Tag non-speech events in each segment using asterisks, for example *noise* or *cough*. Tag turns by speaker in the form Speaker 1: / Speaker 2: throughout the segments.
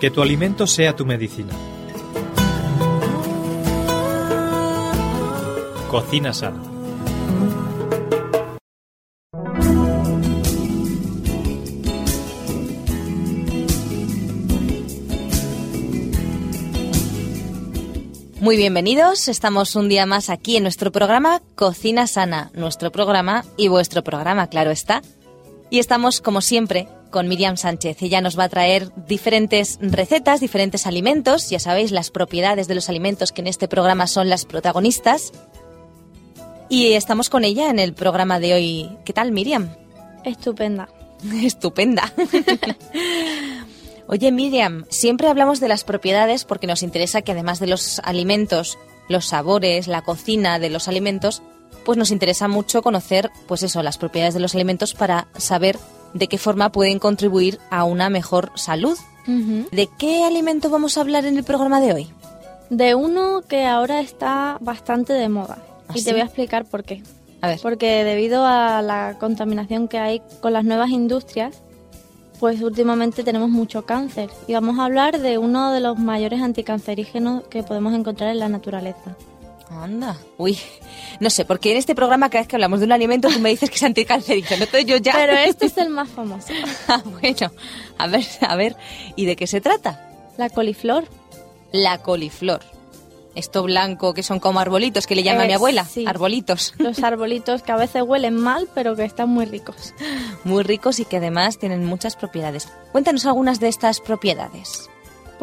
Speaker 1: Que tu alimento sea tu medicina. Cocina sana.
Speaker 2: Muy bienvenidos, estamos un día más aquí en nuestro programa Cocina Sana, nuestro programa y vuestro programa, claro está. Y estamos, como siempre, con Miriam Sánchez. Ella nos va a traer diferentes recetas, diferentes alimentos. Ya sabéis, las propiedades de los alimentos que en este programa son las protagonistas. Y estamos con ella en el programa de hoy. ¿Qué tal, Miriam?
Speaker 3: Estupenda. *laughs*
Speaker 2: Estupenda. Oye, Miriam, siempre hablamos de las propiedades porque nos interesa que además de los alimentos, los sabores, la cocina de los alimentos, pues nos interesa mucho conocer, pues eso, las propiedades de los alimentos para saber de qué forma pueden contribuir a una mejor salud. ¿De qué alimento vamos a hablar en el programa de hoy?
Speaker 3: De uno que ahora está bastante de moda.
Speaker 2: ¿Ah,
Speaker 3: y
Speaker 2: sí?
Speaker 3: te voy a explicar por qué.
Speaker 2: A ver.
Speaker 3: Porque debido a la contaminación que hay con las nuevas industrias, pues últimamente tenemos mucho cáncer. Y vamos a hablar de uno de los mayores anticancerígenos que podemos encontrar en la naturaleza.
Speaker 2: Anda. Uy, no sé, porque en este programa cada vez que hablamos de un alimento tú me dices que es anticancerígeno. Entonces yo ya...
Speaker 3: Pero *laughs* este es el más famoso.
Speaker 2: Ah, bueno, a ver, a ver, ¿y de qué se trata?
Speaker 3: La coliflor.
Speaker 2: La coliflor. Esto blanco que son como arbolitos, que le llama
Speaker 3: Eh,
Speaker 2: mi abuela.
Speaker 3: sí.
Speaker 2: Arbolitos. *laughs*
Speaker 3: Los arbolitos que a veces huelen mal, pero que están muy ricos.
Speaker 2: Muy ricos y que además tienen muchas propiedades. Cuéntanos algunas de estas propiedades.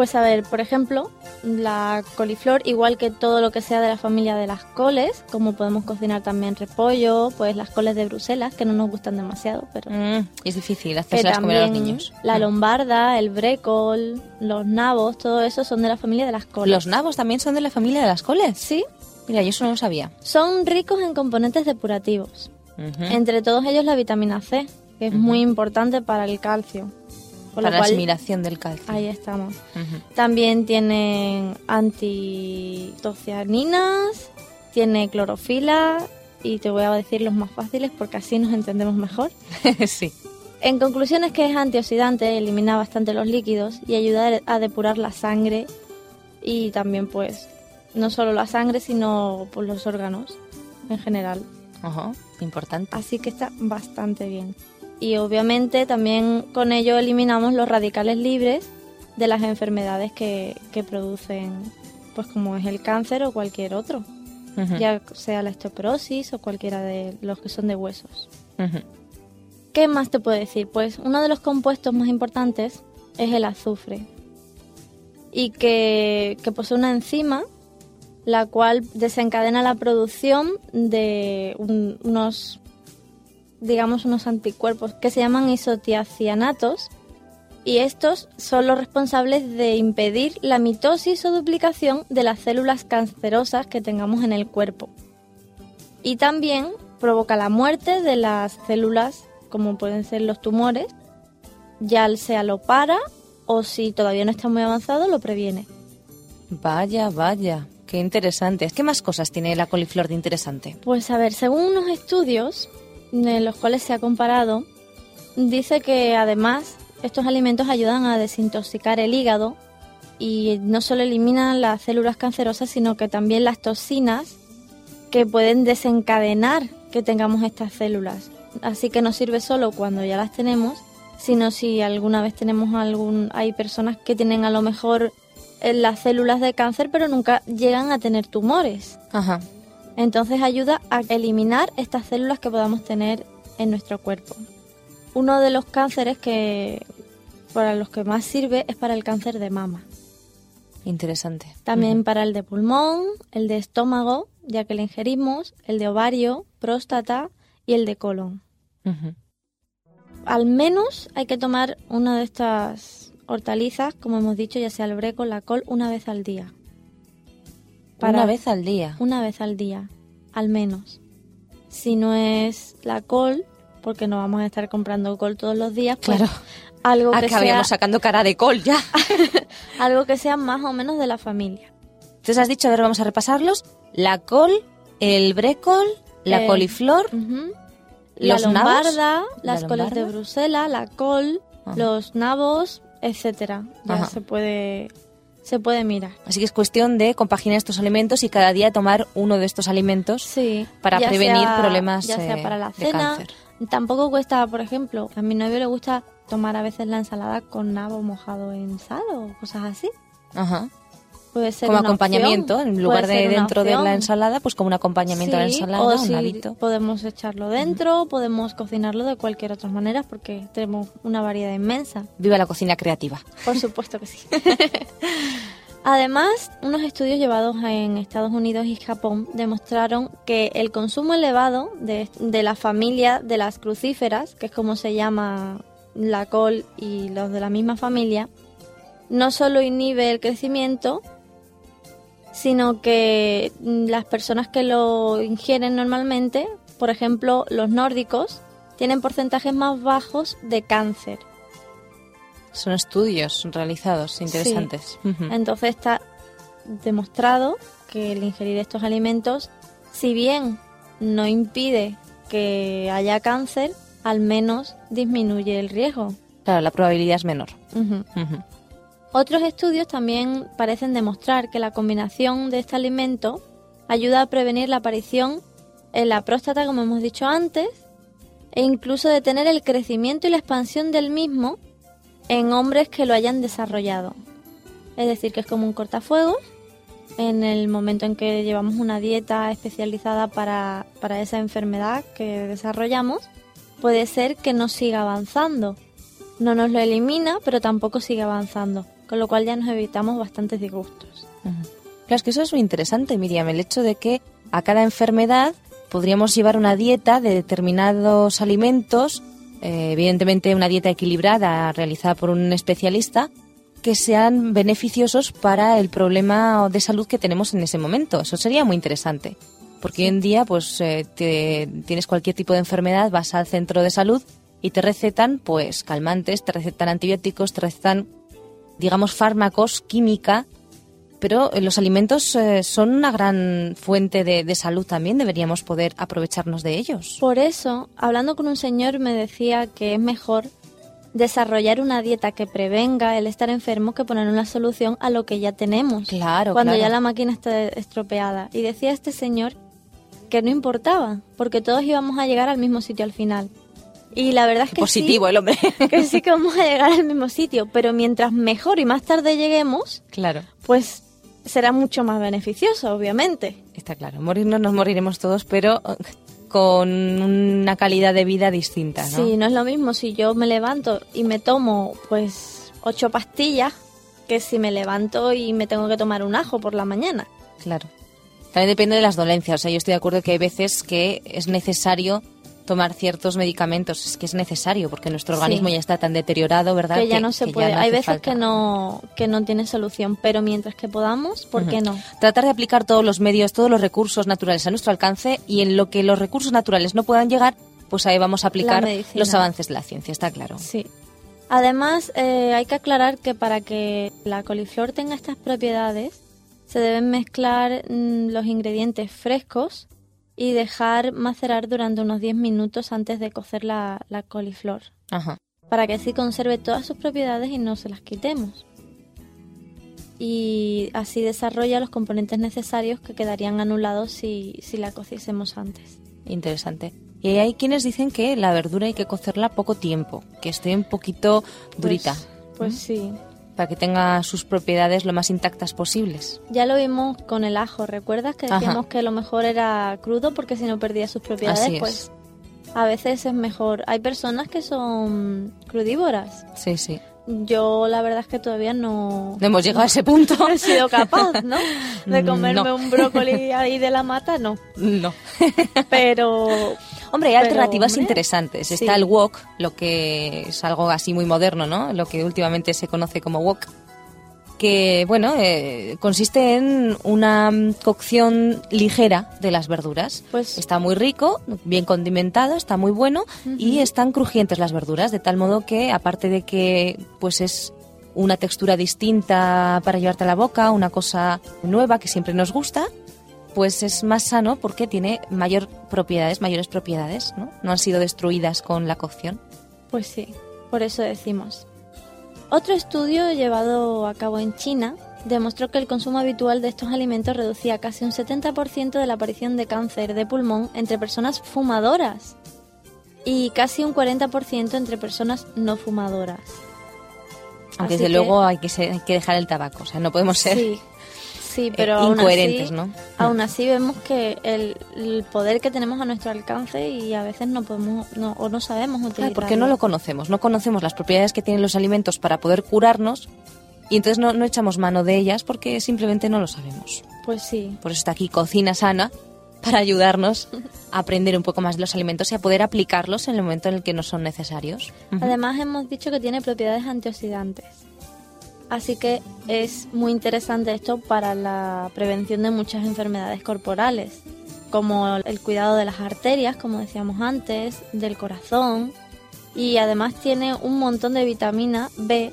Speaker 3: Pues a ver, por ejemplo, la coliflor, igual que todo lo que sea de la familia de las coles, como podemos cocinar también repollo, pues las coles de Bruselas, que no nos gustan demasiado, pero
Speaker 2: Mm, es difícil
Speaker 3: que
Speaker 2: hacérselas comer a los niños.
Speaker 3: la
Speaker 2: Mm.
Speaker 3: lombarda, el brécol, los nabos, todo eso son de la familia de las coles.
Speaker 2: ¿Los nabos también son de la familia de las coles?
Speaker 3: Sí,
Speaker 2: Mira, yo eso no lo sabía.
Speaker 3: son ricos en componentes depurativos, entre todos ellos la vitamina C, que es muy importante para el calcio. Con
Speaker 2: Para la asimilación del calcio.
Speaker 3: ahí estamos. También tienen antitocianinas, tiene clorofila y te voy a decir los más fáciles porque así nos entendemos mejor. *laughs*
Speaker 2: sí.
Speaker 3: En conclusión es que es antioxidante, elimina bastante los líquidos y ayuda a depurar la sangre y también pues no solo la sangre sino pues, los órganos en general.
Speaker 2: Ajá, importante.
Speaker 3: Así que está bastante bien. Y obviamente también con ello eliminamos los radicales libres de las enfermedades que, que producen, pues como es el cáncer o cualquier otro, ya sea la osteoporosis o cualquiera de los que son de huesos. ¿Qué más te puedo decir? Pues uno de los compuestos más importantes es el azufre y que, que posee una enzima la cual desencadena la producción de un- unos digamos unos anticuerpos que se llaman isotiacianatos y estos son los responsables de impedir la mitosis o duplicación de las células cancerosas que tengamos en el cuerpo. Y también provoca la muerte de las células como pueden ser los tumores, ya sea lo para o si todavía no está muy avanzado lo previene.
Speaker 2: Vaya, vaya. Qué interesante. ¿Qué más cosas tiene la coliflor de interesante?
Speaker 3: Pues a ver, según unos estudios en los cuales se ha comparado, dice que además estos alimentos ayudan a desintoxicar el hígado y no solo eliminan las células cancerosas, sino que también las toxinas que pueden desencadenar que tengamos estas células. Así que no sirve solo cuando ya las tenemos, sino si alguna vez tenemos algún hay personas que tienen a lo mejor eh, las células de cáncer pero nunca llegan a tener tumores.
Speaker 2: Ajá.
Speaker 3: Entonces ayuda a eliminar estas células que podamos tener en nuestro cuerpo. Uno de los cánceres que para los que más sirve es para el cáncer de mama.
Speaker 2: Interesante.
Speaker 3: También para el de pulmón, el de estómago, ya que le ingerimos, el de ovario, próstata y el de colon. Al menos hay que tomar una de estas hortalizas, como hemos dicho, ya sea el brécol, la col, una vez al día.
Speaker 2: Una vez al día.
Speaker 3: Una vez al día, al menos. Si no es la col, porque no vamos a estar comprando col todos los días, pues
Speaker 2: Claro.
Speaker 3: algo, que sea,
Speaker 2: Acabaríamos sacando cara de col ya. *laughs*
Speaker 3: algo que sea más o menos de la familia.
Speaker 2: Entonces has dicho, a ver, vamos a repasarlos. La col, el brécol, la
Speaker 3: Eh,
Speaker 2: coliflor,
Speaker 3: Ujú. La
Speaker 2: los nabos.
Speaker 3: lombarda,
Speaker 2: La
Speaker 3: las coles de
Speaker 2: lombarda.
Speaker 3: Bruselas, la col,
Speaker 2: Ajá.
Speaker 3: los nabos, etcétera. Ya
Speaker 2: Ajá.
Speaker 3: se puede se puede mirar.
Speaker 2: Así que es cuestión de compaginar estos alimentos y cada día tomar uno de estos alimentos
Speaker 3: Sí,
Speaker 2: para prevenir
Speaker 3: sea-
Speaker 2: problemas
Speaker 3: ya sea
Speaker 2: eh,
Speaker 3: para la
Speaker 2: de
Speaker 3: cena.
Speaker 2: cáncer.
Speaker 3: Tampoco cuesta, por ejemplo, a mi novio le gusta tomar a veces la ensalada con nabo mojado en sal o cosas así.
Speaker 2: Ajá.
Speaker 3: Puede ser
Speaker 2: Como
Speaker 3: una
Speaker 2: acompañamiento,
Speaker 3: opción,
Speaker 2: en lugar de dentro de la ensalada, pues como un acompañamiento a la
Speaker 3: Sí,
Speaker 2: ensalada,
Speaker 3: o
Speaker 2: un
Speaker 3: si podemos echarlo dentro, podemos cocinarlo de cualquier otra manera porque tenemos una variedad inmensa.
Speaker 2: Viva la cocina creativa.
Speaker 3: Por supuesto que sí. *laughs* Además, unos estudios llevados en Estados Unidos y Japón demostraron que el consumo elevado de, de la familia de las crucíferas, que es como se llama la col y los de la misma familia, no solo inhibe el crecimiento, sino que mm, las personas que lo ingieren normalmente, por ejemplo los nórdicos, tienen porcentajes más bajos de cáncer.
Speaker 2: Son estudios realizados interesantes.
Speaker 3: Entonces está demostrado que el ingerir estos alimentos, si bien no impide que haya cáncer, al menos disminuye el riesgo.
Speaker 2: Claro, la probabilidad es menor.
Speaker 3: Otros estudios también parecen demostrar que la combinación de este alimento ayuda a prevenir la aparición en la próstata, como hemos dicho antes, e incluso detener el crecimiento y la expansión del mismo en hombres que lo hayan desarrollado. Es decir, que es como un cortafuegos en el momento en que llevamos una dieta especializada para, para esa enfermedad que desarrollamos, puede ser que no siga avanzando. No nos lo elimina, pero tampoco sigue avanzando, con lo cual ya nos evitamos bastantes disgustos.
Speaker 2: Ujú. Claro, es que eso es muy interesante, Miriam, el hecho de que a cada enfermedad podríamos llevar una dieta de determinados alimentos, eh, evidentemente una dieta equilibrada realizada por un especialista, que sean beneficiosos para el problema de salud que tenemos en ese momento. Eso sería muy interesante. Porque hoy en día, pues, eh, te- tienes cualquier tipo de enfermedad, vas al centro de salud y te recetan, pues, calmantes, te recetan antibióticos, te recetan, digamos, fármacos, química, pero eh, los alimentos eh, son una gran fuente de, de salud también, deberíamos poder aprovecharnos de ellos.
Speaker 3: Por eso, hablando con un señor me decía que es mejor desarrollar una dieta que prevenga el estar enfermo que poner una solución a lo que ya tenemos.
Speaker 2: Claro,
Speaker 3: cuando
Speaker 2: claro.
Speaker 3: ya la máquina está estropeada. Y decía este señor que no importaba, porque todos íbamos a llegar al mismo sitio al final. Y la verdad es que
Speaker 2: Positivo
Speaker 3: sí,
Speaker 2: el hombre. *laughs*
Speaker 3: que sí que vamos a llegar al mismo sitio, pero mientras mejor y más tarde lleguemos,
Speaker 2: claro,
Speaker 3: pues será mucho más beneficioso, obviamente.
Speaker 2: está claro. Morirnos nos moriremos todos, pero eh, con una calidad de vida distinta, ¿no?
Speaker 3: Sí, no es lo mismo si yo me levanto y me tomo pues ocho pastillas que si me levanto y me tengo que tomar un ajo por la mañana.
Speaker 2: Claro. También depende de las dolencias. O sea, yo estoy de acuerdo que hay veces que es necesario tomar ciertos medicamentos. Es que es necesario porque nuestro
Speaker 3: Sí.
Speaker 2: organismo ya está tan deteriorado, ¿verdad?
Speaker 3: Que ya no se
Speaker 2: que
Speaker 3: puede.
Speaker 2: no
Speaker 3: Hay veces
Speaker 2: falta.
Speaker 3: que no que no tiene solución, pero mientras que podamos, ¿por qué no?
Speaker 2: Tratar de aplicar todos los medios, todos los recursos naturales a nuestro alcance y en lo que los recursos naturales no puedan llegar, pues ahí vamos a aplicar los avances de la ciencia, está claro.
Speaker 3: Sí. Además, eh, hay que aclarar que para que la coliflor tenga estas propiedades, se deben mezclar mm, los ingredientes frescos y dejar macerar durante unos 10 minutos antes de cocer la, la coliflor,
Speaker 2: Ajá.
Speaker 3: para que así conserve todas sus propiedades y no se las quitemos. Y así desarrolla los componentes necesarios que quedarían anulados si, si la cociésemos antes.
Speaker 2: Interesante. Y hay quienes dicen que la verdura hay que cocerla poco tiempo, que esté un poquito durita,
Speaker 3: Pues, pues sí.
Speaker 2: Para que tenga sus propiedades lo más intactas posibles.
Speaker 3: Ya lo vimos con el ajo, ¿recuerdas que
Speaker 2: Ajá.
Speaker 3: decíamos que lo mejor era crudo porque si no perdía sus propiedades?
Speaker 2: Así es.
Speaker 3: Pues a veces es mejor. Hay personas que son crudívoras.
Speaker 2: Sí, sí.
Speaker 3: Yo la verdad es que todavía no,
Speaker 2: No hemos llegado a ese punto.
Speaker 3: no *laughs* he sido capaz, ¿no? *laughs* De comerme
Speaker 2: No.
Speaker 3: un brócoli ahí de la mata, no.
Speaker 2: No.
Speaker 3: Pero
Speaker 2: Hombre, hay
Speaker 3: Pero,
Speaker 2: alternativas
Speaker 3: hombre,
Speaker 2: interesantes.
Speaker 3: sí.
Speaker 2: Está el wok, lo que es algo así muy moderno, ¿no? Lo que últimamente se conoce como wok. Que, bueno, eh, consiste en una mm, cocción ligera de las verduras.
Speaker 3: Pues-
Speaker 2: Está muy rico, bien condimentado, está muy bueno y están crujientes las verduras, de tal modo que, aparte de que pues es una textura distinta para llevarte a la boca, una cosa nueva que siempre nos gusta, pues es más sano porque tiene mayor propiedades, mayores propiedades, ¿no? No han sido destruidas con la cocción.
Speaker 3: pues sí, por eso decimos. Otro estudio llevado a cabo en China demostró que el consumo habitual de estos alimentos reducía casi un 70% de la aparición de cáncer de pulmón entre personas fumadoras y casi un 40% entre personas no fumadoras.
Speaker 2: Aunque
Speaker 3: Así
Speaker 2: desde
Speaker 3: que-
Speaker 2: luego hay que, ser- hay que dejar el tabaco, o sea, no podemos ser...
Speaker 3: Sí, sí,
Speaker 2: eh,
Speaker 3: pero aún
Speaker 2: incoherentes,
Speaker 3: así,
Speaker 2: ¿no?
Speaker 3: Aún así vemos que el, el poder que tenemos a nuestro alcance y a veces no podemos no, o no sabemos utilizarlo.
Speaker 2: porque no lo conocemos, no conocemos las propiedades que tienen los alimentos para poder curarnos y entonces no, no echamos mano de ellas porque simplemente no lo sabemos.
Speaker 3: Pues sí.
Speaker 2: Por eso está aquí Cocina Sana, para ayudarnos *laughs* a aprender un poco más de los alimentos y a poder aplicarlos en el momento en el que no son necesarios.
Speaker 3: Además hemos dicho que tiene propiedades antioxidantes. Así que es muy interesante esto para la prevención de muchas enfermedades corporales, como el cuidado de las arterias, como decíamos antes, del corazón, y además tiene un montón de vitamina B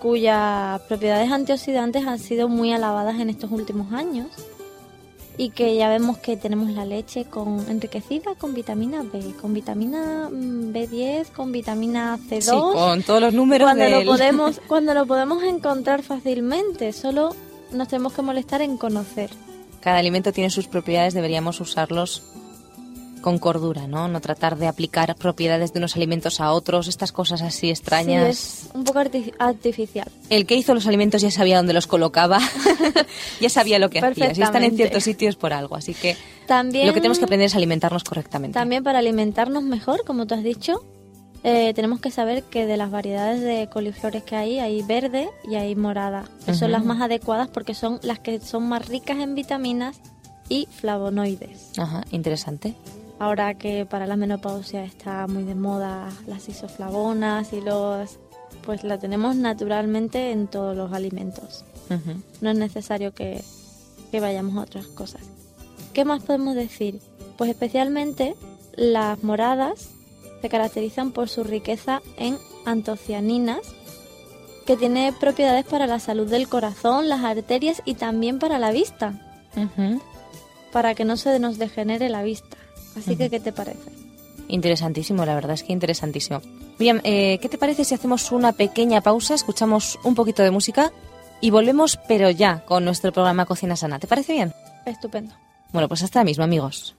Speaker 3: cuyas propiedades antioxidantes han sido muy alabadas en estos últimos años y que ya vemos que tenemos la leche con enriquecida con vitamina B, con vitamina mm, B10, con vitamina C2,
Speaker 2: Sí, con todos los números
Speaker 3: cuando
Speaker 2: del-
Speaker 3: lo podemos *laughs* cuando lo podemos encontrar fácilmente, solo nos tenemos que molestar en conocer.
Speaker 2: Cada alimento tiene sus propiedades, deberíamos usarlos con cordura, ¿no? No tratar de aplicar propiedades de unos alimentos a otros, estas cosas así extrañas.
Speaker 3: Sí, es un poco arti- artificial.
Speaker 2: El que hizo los alimentos ya sabía dónde los colocaba, *laughs* ya sabía lo que hacía. Si están en ciertos sitios por algo, así que
Speaker 3: También
Speaker 2: lo que tenemos que aprender es alimentarnos correctamente.
Speaker 3: También para alimentarnos mejor, como tú has dicho, eh, tenemos que saber que de las variedades de coliflores que hay, hay verde y hay morada, que son las más adecuadas porque son las que son más ricas en vitaminas y flavonoides.
Speaker 2: Ajá, interesante.
Speaker 3: Ahora que para la menopausia está muy de moda las isoflavonas y los... pues la tenemos naturalmente en todos los alimentos. No es necesario que, que vayamos a otras cosas. ¿Qué más podemos decir? Pues especialmente las moradas se caracterizan por su riqueza en antocianinas, que tiene propiedades para la salud del corazón, las arterias y también para la vista, para que no se nos degenere la vista. Así que. ¿qué te parece?
Speaker 2: Interesantísimo, la verdad es que interesantísimo. Miriam, eh, ¿qué te parece si hacemos una pequeña pausa, escuchamos un poquito de música y volvemos, pero ya, con nuestro programa Cocina Sana? ¿Te parece bien?
Speaker 3: Estupendo.
Speaker 2: Bueno, pues hasta ahora mismo, amigos.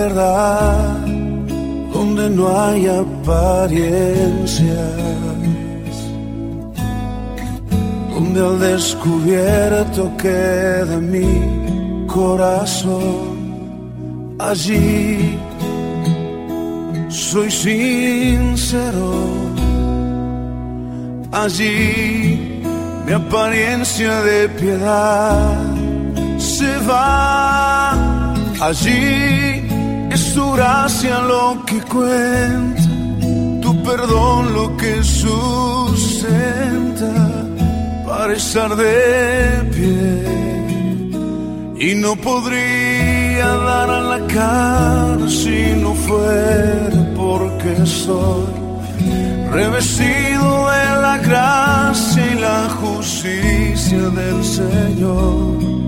Speaker 4: Verdad donde no hay apariencias donde al descubierto queda mi corazón allí soy sincero. Allí mi apariencia de piedad se va. Allí es tu gracia lo que cuenta, tu perdón lo que sustenta. Para estar de pie. Y no podría dar a la cara si no fuera porque soy revestido de la gracia y la justicia del Señor.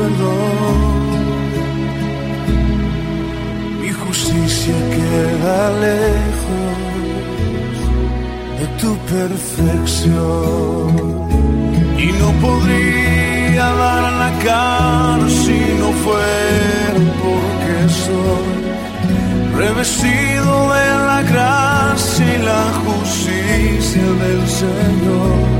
Speaker 4: perdón. Mi justicia queda lejos de tu perfección y no podría dar la cara si no fuera porque soy revestido de la gracia y la justicia del Señor.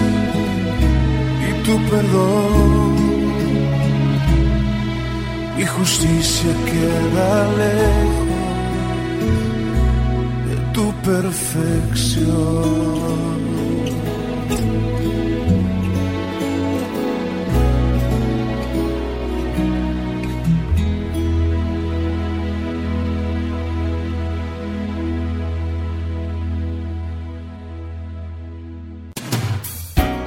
Speaker 4: tu perdón. Mi justicia queda lejos de tu perfección.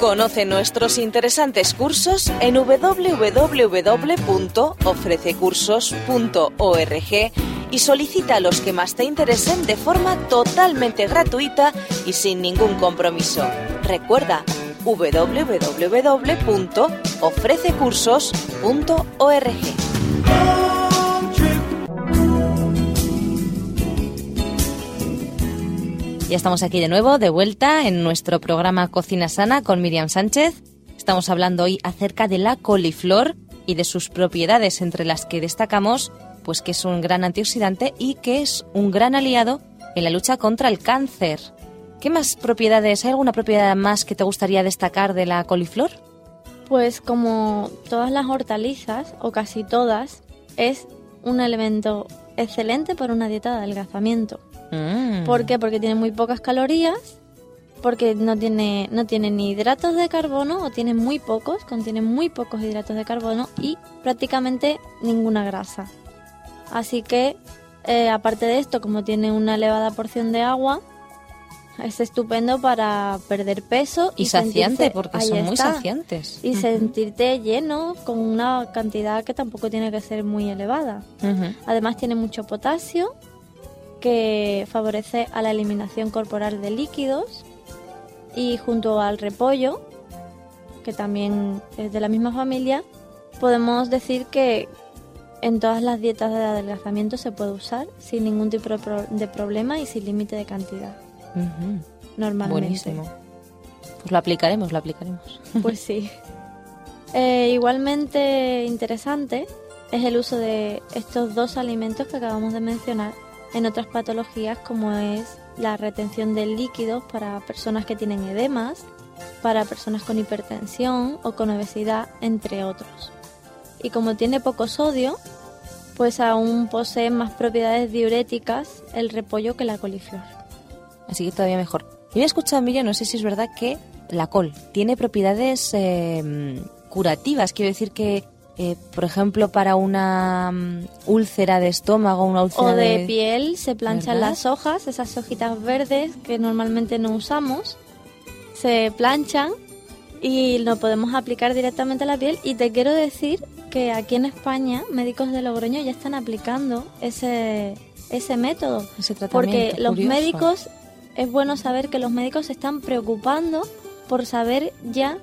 Speaker 2: Conoce nuestros interesantes cursos en www.ofrececursos.org y solicita los que más te interesen de forma totalmente gratuita y sin ningún compromiso. Recuerda www.ofrececursos.org. Ya estamos aquí de nuevo, de vuelta en nuestro programa Cocina Sana con Miriam Sánchez. Estamos hablando hoy acerca de la coliflor y de sus propiedades, entre las que destacamos pues que es un gran antioxidante y que es un gran aliado en la lucha contra el cáncer. ¿Qué más propiedades? ¿Hay alguna propiedad más que te gustaría destacar de la coliflor?
Speaker 3: Pues como todas las hortalizas, o casi todas, es un elemento excelente para una dieta de adelgazamiento.
Speaker 2: Mm.
Speaker 3: ¿Por qué? Porque tiene muy pocas calorías, porque no tiene, no tiene ni hidratos de carbono, o tiene muy pocos, contiene muy pocos hidratos de carbono y prácticamente ninguna grasa. Así que, eh, aparte de esto, como tiene una elevada porción de agua, es estupendo para perder peso
Speaker 2: Y saciante,
Speaker 3: sentirse-
Speaker 2: porque son muy saciantes.
Speaker 3: Y sentirte lleno con una cantidad que tampoco tiene que ser muy elevada. Además tiene mucho potasio que favorece a la eliminación corporal de líquidos y junto al repollo, que también es de la misma familia, podemos decir que en todas las dietas de adelgazamiento se puede usar sin ningún tipo de pro- de problema y sin límite de cantidad, normalmente.
Speaker 2: Buenísimo. Pues lo aplicaremos, lo aplicaremos. *laughs*
Speaker 3: Pues sí. Eh, igualmente interesante es el uso de estos dos alimentos que acabamos de mencionar en otras patologías como es la retención de líquidos para personas que tienen edemas, para personas con hipertensión o con obesidad, entre otros. Y como tiene poco sodio, pues aún posee más propiedades diuréticas el repollo que la coliflor.
Speaker 2: Así que todavía mejor. Yo he escuchado, Miriam, no sé si es verdad que la col tiene propiedades eh, curativas. Quiero decir que, eh, por ejemplo, para una mm, úlcera de estómago, una úlcera
Speaker 3: O de piel se planchan
Speaker 2: ¿Verdad?
Speaker 3: las hojas, esas hojitas verdes que normalmente no usamos, se planchan y lo podemos aplicar directamente a la piel. Y te quiero decir que aquí en España, médicos de Logroño ya están aplicando ese, ese método.
Speaker 2: ese.
Speaker 3: Porque los médicos, es bueno saber que los médicos se están preocupando por saber ya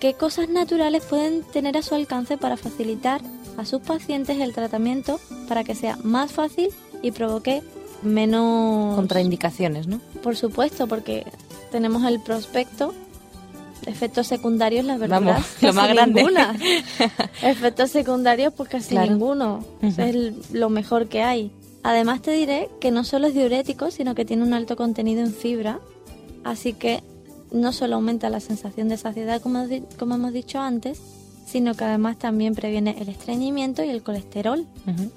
Speaker 3: qué cosas naturales pueden tener a su alcance para facilitar a sus pacientes el tratamiento para que sea más fácil y provoque menos...
Speaker 2: Contraindicaciones, ¿no?
Speaker 3: Por supuesto, porque tenemos el prospecto. Efectos secundarios, la verdad.
Speaker 2: Vamos, *laughs* lo más grande. *laughs*
Speaker 3: Efectos secundarios, pues casi
Speaker 2: Claro.
Speaker 3: ninguno. Es el- lo mejor que hay. Además te diré que no solo es diurético, sino que tiene un alto contenido en fibra. Así que no solo aumenta la sensación de saciedad, como, como hemos dicho antes, sino que además también previene el estreñimiento y el colesterol.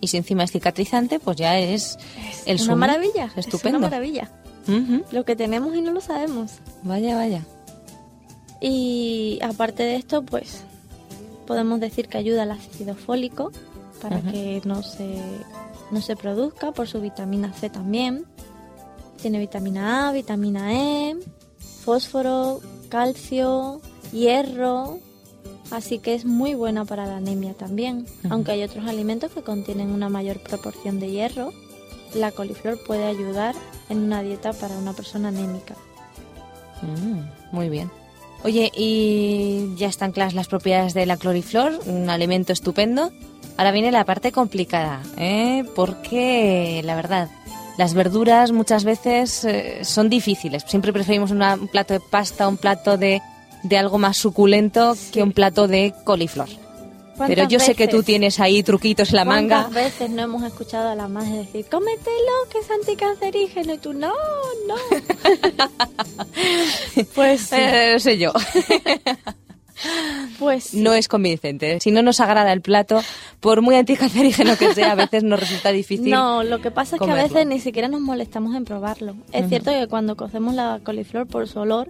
Speaker 2: Y si encima es cicatrizante, pues ya es el
Speaker 3: una maravilla. Es
Speaker 2: Estupendo.
Speaker 3: una maravilla. Lo que tenemos y no lo sabemos.
Speaker 2: Vaya, vaya.
Speaker 3: Y aparte de esto, pues podemos decir que ayuda al ácido fólico para que no se, no se produzca por su vitamina C también. Tiene vitamina A, vitamina E, fósforo, calcio, hierro. Así que es muy buena para la anemia también. Aunque hay otros alimentos que contienen una mayor proporción de hierro. la coliflor puede ayudar en una dieta para una persona anémica.
Speaker 2: Mm, muy bien. Oye, y ya están claras las propiedades de la cloriflor, un alimento estupendo. Ahora viene la parte complicada, ¿eh? porque la verdad, las verduras muchas veces eh, son difíciles. Siempre preferimos una- un plato de pasta, un plato de, de algo más suculento que un plato de coliflor. Pero
Speaker 3: ¿Cuántas
Speaker 2: yo sé que tú tienes ahí truquitos en la manga.
Speaker 3: ¿Cuántas veces no hemos escuchado a la madre decir, cómetelo, que es anticancerígeno? Y tú, no, no. *laughs* pues sí,
Speaker 2: Eh, sé yo. *laughs*
Speaker 3: pues sí.
Speaker 2: No es convincente. Si no nos agrada el plato, por muy anticancerígeno que sea, a veces nos resulta difícil.
Speaker 3: No, lo que pasa es que a veces ni siquiera nos molestamos en probarlo. Es cierto que cuando cocemos la coliflor por su olor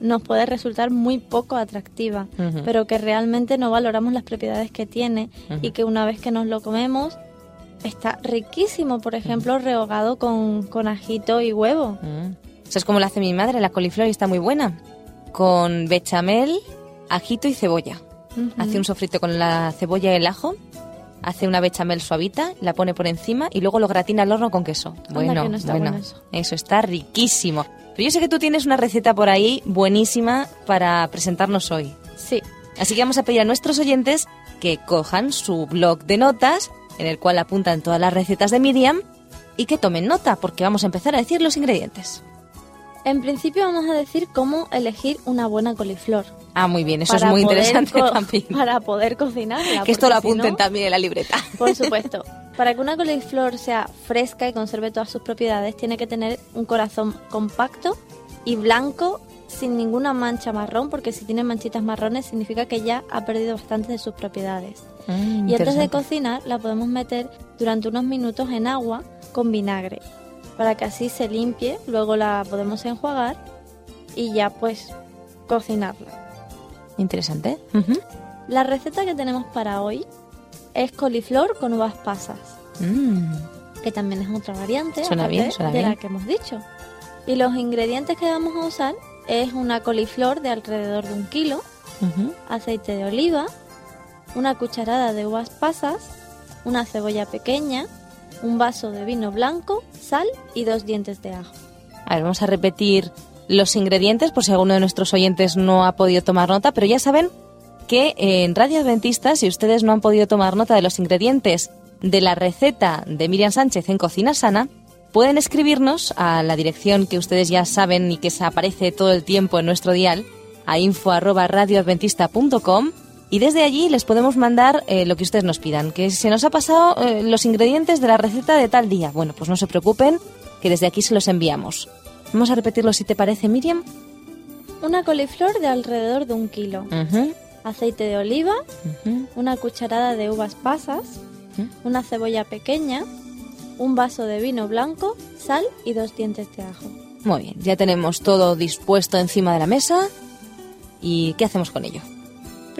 Speaker 3: nos puede resultar muy poco atractiva, pero que realmente no valoramos las propiedades que tiene y que una vez que nos lo comemos está riquísimo, por ejemplo, rehogado con, con ajito y huevo.
Speaker 2: Mm. Eso es como lo hace mi madre, la coliflor y está muy buena. Con bechamel, ajito y cebolla. Hace un sofrito con la cebolla y el ajo, hace una bechamel suavita, la pone por encima y luego lo gratina al horno con queso. Bueno,
Speaker 3: no está
Speaker 2: bueno,
Speaker 3: bueno eso.
Speaker 2: eso está riquísimo. Pero yo sé que tú tienes una receta por ahí buenísima para presentarnos hoy.
Speaker 3: Sí,
Speaker 2: Así que vamos a pedir a nuestros oyentes que cojan su blog de notas, en el cual apuntan todas las recetas de Miriam, y que tomen nota, porque vamos a empezar a decir los ingredientes.
Speaker 3: En principio vamos a decir cómo elegir una buena coliflor.
Speaker 2: Ah, muy bien, eso es muy interesante también. *laughs*
Speaker 3: Para poder cocinarla.
Speaker 2: Que esto lo
Speaker 3: si
Speaker 2: apunten
Speaker 3: no-
Speaker 2: también en la libreta. *laughs*
Speaker 3: Por *laughs* supuesto. Para que una coliflor sea fresca y conserve todas sus propiedades, tiene que tener un corazón compacto y blanco sin ninguna mancha marrón, porque si tiene manchitas marrones significa que ya ha perdido bastante de sus propiedades.
Speaker 2: Mm,
Speaker 3: Y antes de cocinar la podemos meter durante unos minutos en agua con vinagre, para que así se limpie, luego la podemos enjuagar y ya pues cocinarla.
Speaker 2: Interesante.
Speaker 3: La receta que tenemos para hoy es coliflor con uvas pasas.
Speaker 2: Mm,
Speaker 3: que también es otra variante
Speaker 2: Suena
Speaker 3: aparte
Speaker 2: bien, suena
Speaker 3: de la que hemos dicho. Y los ingredientes que vamos a usar es una coliflor de alrededor de un kilo, aceite de oliva, una cucharada de uvas pasas, una cebolla pequeña, un vaso de vino blanco, sal y dos dientes de ajo.
Speaker 2: A ver, vamos a repetir los ingredientes por si alguno de nuestros oyentes no ha podido tomar nota, pero ya saben que en Radio Adventista, si ustedes no han podido tomar nota de los ingredientes de la receta de Miriam Sánchez en Cocina Sana, pueden escribirnos a la dirección que ustedes ya saben y que se aparece todo el tiempo en nuestro dial, a info@radioadventista.com y desde allí les podemos mandar eh, lo que ustedes nos pidan, que se nos ha pasado eh, los ingredientes de la receta de tal día. Bueno, pues no se preocupen, que desde aquí se los enviamos. Vamos a repetirlo si te parece, Miriam.
Speaker 3: Una coliflor de alrededor de un kilo, aceite de oliva, una cucharada de uvas pasas, una cebolla pequeña, un vaso de vino blanco, sal y dos dientes de ajo.
Speaker 2: Muy bien, ya tenemos todo dispuesto encima de la mesa. ¿Y qué hacemos con ello?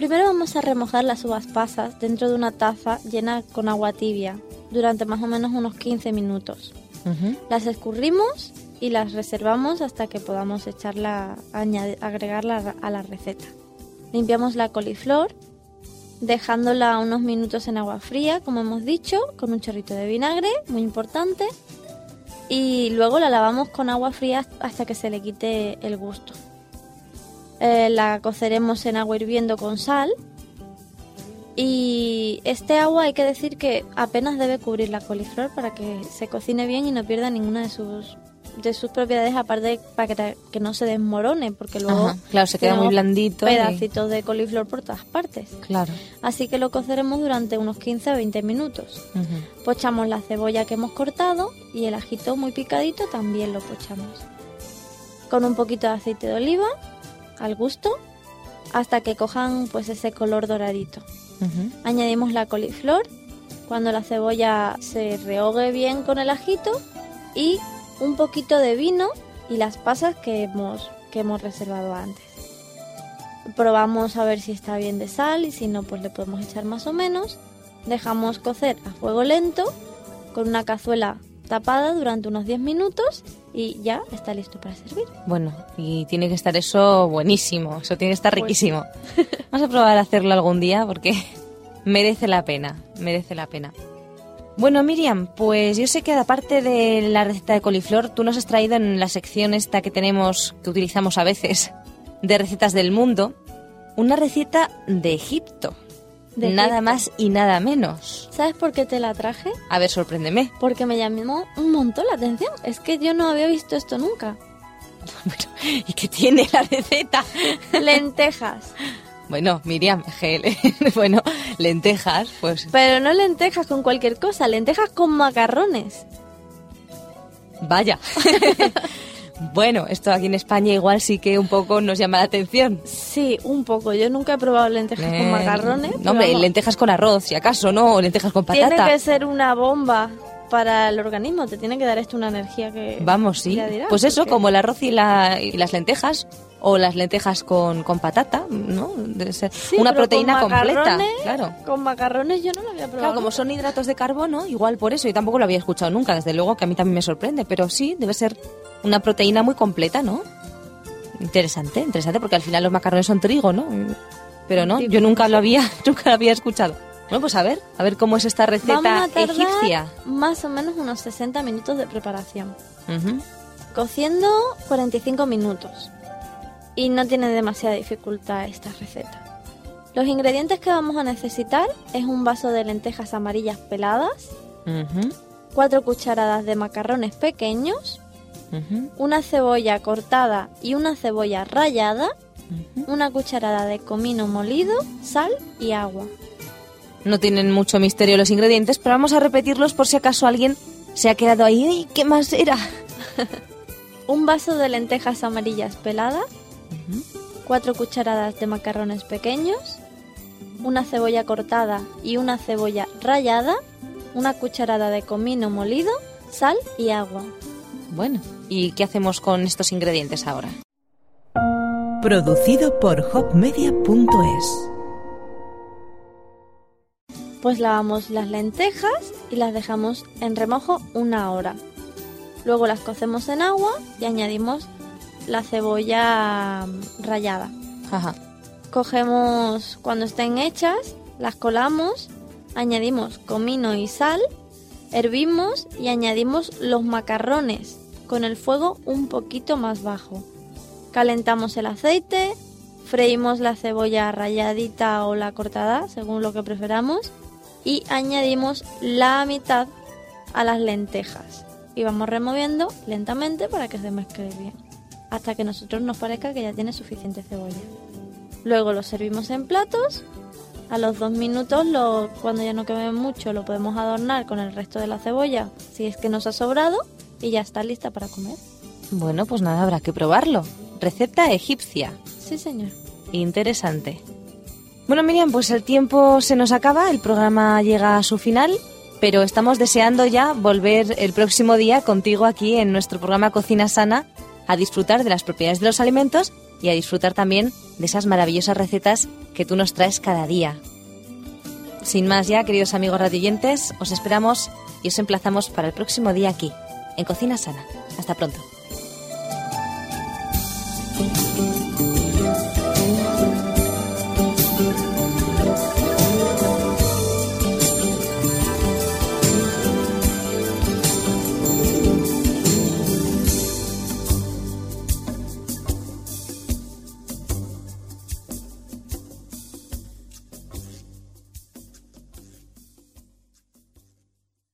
Speaker 3: Primero vamos a remojar las uvas pasas dentro de una taza llena con agua tibia durante más o menos unos 15 minutos. Las escurrimos y las reservamos hasta que podamos echarla, agregarla a la receta. Limpiamos la coliflor, dejándola unos minutos en agua fría, como hemos dicho, con un chorrito de vinagre, muy importante. Y luego la lavamos con agua fría hasta que se le quite el gusto. Eh, la coceremos en agua hirviendo con sal. Y este agua hay que decir que apenas debe cubrir la coliflor para que se cocine bien y no pierda ninguna de sus de sus propiedades aparte para que, no se desmorone porque luego
Speaker 2: Ajá, claro, se queda muy blandito. y-
Speaker 3: pedacitos de coliflor por todas partes
Speaker 2: Claro.
Speaker 3: así que lo coceremos durante unos 15 o 20 minutos pochamos la cebolla que hemos cortado y el ajito muy picadito también lo pochamos con un poquito de aceite de oliva al gusto hasta que cojan pues ese color doradito. Añadimos la coliflor cuando la cebolla se rehogue bien con el ajito y un poquito de vino y las pasas que hemos, que hemos reservado antes. Probamos a ver si está bien de sal y si no pues le podemos echar más o menos. Dejamos cocer a fuego lento con una cazuela tapada durante unos 10 minutos y ya está listo para servir.
Speaker 2: Bueno, y tiene que estar eso buenísimo, eso tiene que estar
Speaker 3: Pues
Speaker 2: riquísimo. Vamos a probar a hacerlo algún día porque *laughs* merece la pena, merece la pena. Bueno, Miriam, pues yo sé que aparte de la receta de coliflor, tú nos has traído en la sección esta que tenemos, que utilizamos a veces, de recetas del mundo, una receta de Egipto.
Speaker 3: De
Speaker 2: nada
Speaker 3: Egipto.
Speaker 2: más y nada menos.
Speaker 3: ¿Sabes por qué te la traje?
Speaker 2: A ver, sorpréndeme.
Speaker 3: Porque me llamó un montón la atención. Es que yo no había visto esto nunca. *laughs*
Speaker 2: Bueno, ¿y qué tiene la receta? *laughs*
Speaker 3: Lentejas.
Speaker 2: Bueno, Miriam, *laughs* GL. bueno, lentejas, pues
Speaker 3: Pero no lentejas con cualquier cosa, lentejas con macarrones.
Speaker 2: vaya. Bueno, esto aquí en España igual sí que un poco nos llama la atención.
Speaker 3: Sí, un poco. Yo nunca he probado lentejas
Speaker 2: Eh,
Speaker 3: con macarrones.
Speaker 2: No, hombre,
Speaker 3: vamos,
Speaker 2: lentejas con arroz, si acaso, ¿no? O lentejas con
Speaker 3: Tiene
Speaker 2: patata.
Speaker 3: que ser una bomba para el organismo. Te tiene que dar esto una energía que...
Speaker 2: Vamos, sí.
Speaker 3: dirás,
Speaker 2: pues eso,
Speaker 3: porque-
Speaker 2: como el arroz y, la, y las lentejas. O las lentejas con, con patata, ¿no? Debe ser
Speaker 3: Sí,
Speaker 2: una
Speaker 3: pero
Speaker 2: proteína
Speaker 3: con
Speaker 2: completa. Claro.
Speaker 3: Con macarrones yo no lo había probado.
Speaker 2: Claro, como son hidratos de carbono, igual por eso, y tampoco lo había escuchado nunca, desde luego que a mí también me sorprende, pero sí, debe ser una proteína muy completa, ¿no? Interesante, interesante, porque al final los macarrones son trigo, ¿no? Pero no, yo nunca lo había, *laughs* nunca lo había escuchado. Bueno, pues a ver, a ver cómo es esta
Speaker 3: Vamos
Speaker 2: receta
Speaker 3: a tardar
Speaker 2: egipcia.
Speaker 3: más o menos unos 60 minutos de preparación. Cociendo 45 minutos. Y no tiene demasiada dificultad esta receta. Los ingredientes que vamos a necesitar es un vaso de lentejas amarillas peladas,
Speaker 2: Ujú,
Speaker 3: 4 cucharadas de macarrones pequeños, una cebolla cortada y una cebolla rallada, una cucharada de comino molido, sal y agua.
Speaker 2: No tienen mucho misterio los ingredientes, pero vamos a repetirlos por si acaso alguien se ha quedado ahí. "Ay, ¿Qué más era? *laughs*
Speaker 3: Un vaso de lentejas amarillas peladas, 4 cucharadas de macarrones pequeños, una cebolla cortada y una cebolla rallada, una cucharada de comino molido, sal y agua.
Speaker 2: Bueno, ¿y qué hacemos con estos ingredientes ahora?
Speaker 5: Producido por hopmedia.es.
Speaker 3: Pues lavamos las lentejas y las dejamos en remojo una hora. Luego las cocemos en agua y añadimos la cebolla rallada.
Speaker 2: Ajá.
Speaker 3: Cogemos cuando estén hechas, las colamos, añadimos comino y sal, hervimos y añadimos los macarrones con el fuego un poquito más bajo. Calentamos el aceite, freímos la cebolla ralladita o la cortada, según lo que preferamos, y añadimos la mitad a las lentejas. Y vamos removiendo lentamente para que se mezcle bien, hasta que a nosotros nos parezca que ya tiene suficiente cebolla. Luego lo servimos en platos. A los dos minutos, cuando ya no queme mucho, lo podemos adornar con el resto de la cebolla, si es que nos ha sobrado, y ya está lista para comer.
Speaker 2: Bueno, pues nada, habrá que probarlo. Receta egipcia.
Speaker 3: Sí, señor.
Speaker 2: Interesante. Bueno, Miriam, pues el tiempo se nos acaba, el programa llega a su final, pero estamos deseando ya volver el próximo día contigo aquí en nuestro programa Cocina Sana a disfrutar de las propiedades de los alimentos y a disfrutar también de esas maravillosas recetas que tú nos traes cada día. Sin más ya, queridos amigos radioyentes, os esperamos y os emplazamos para el próximo día aquí, en Cocina Sana. Hasta pronto.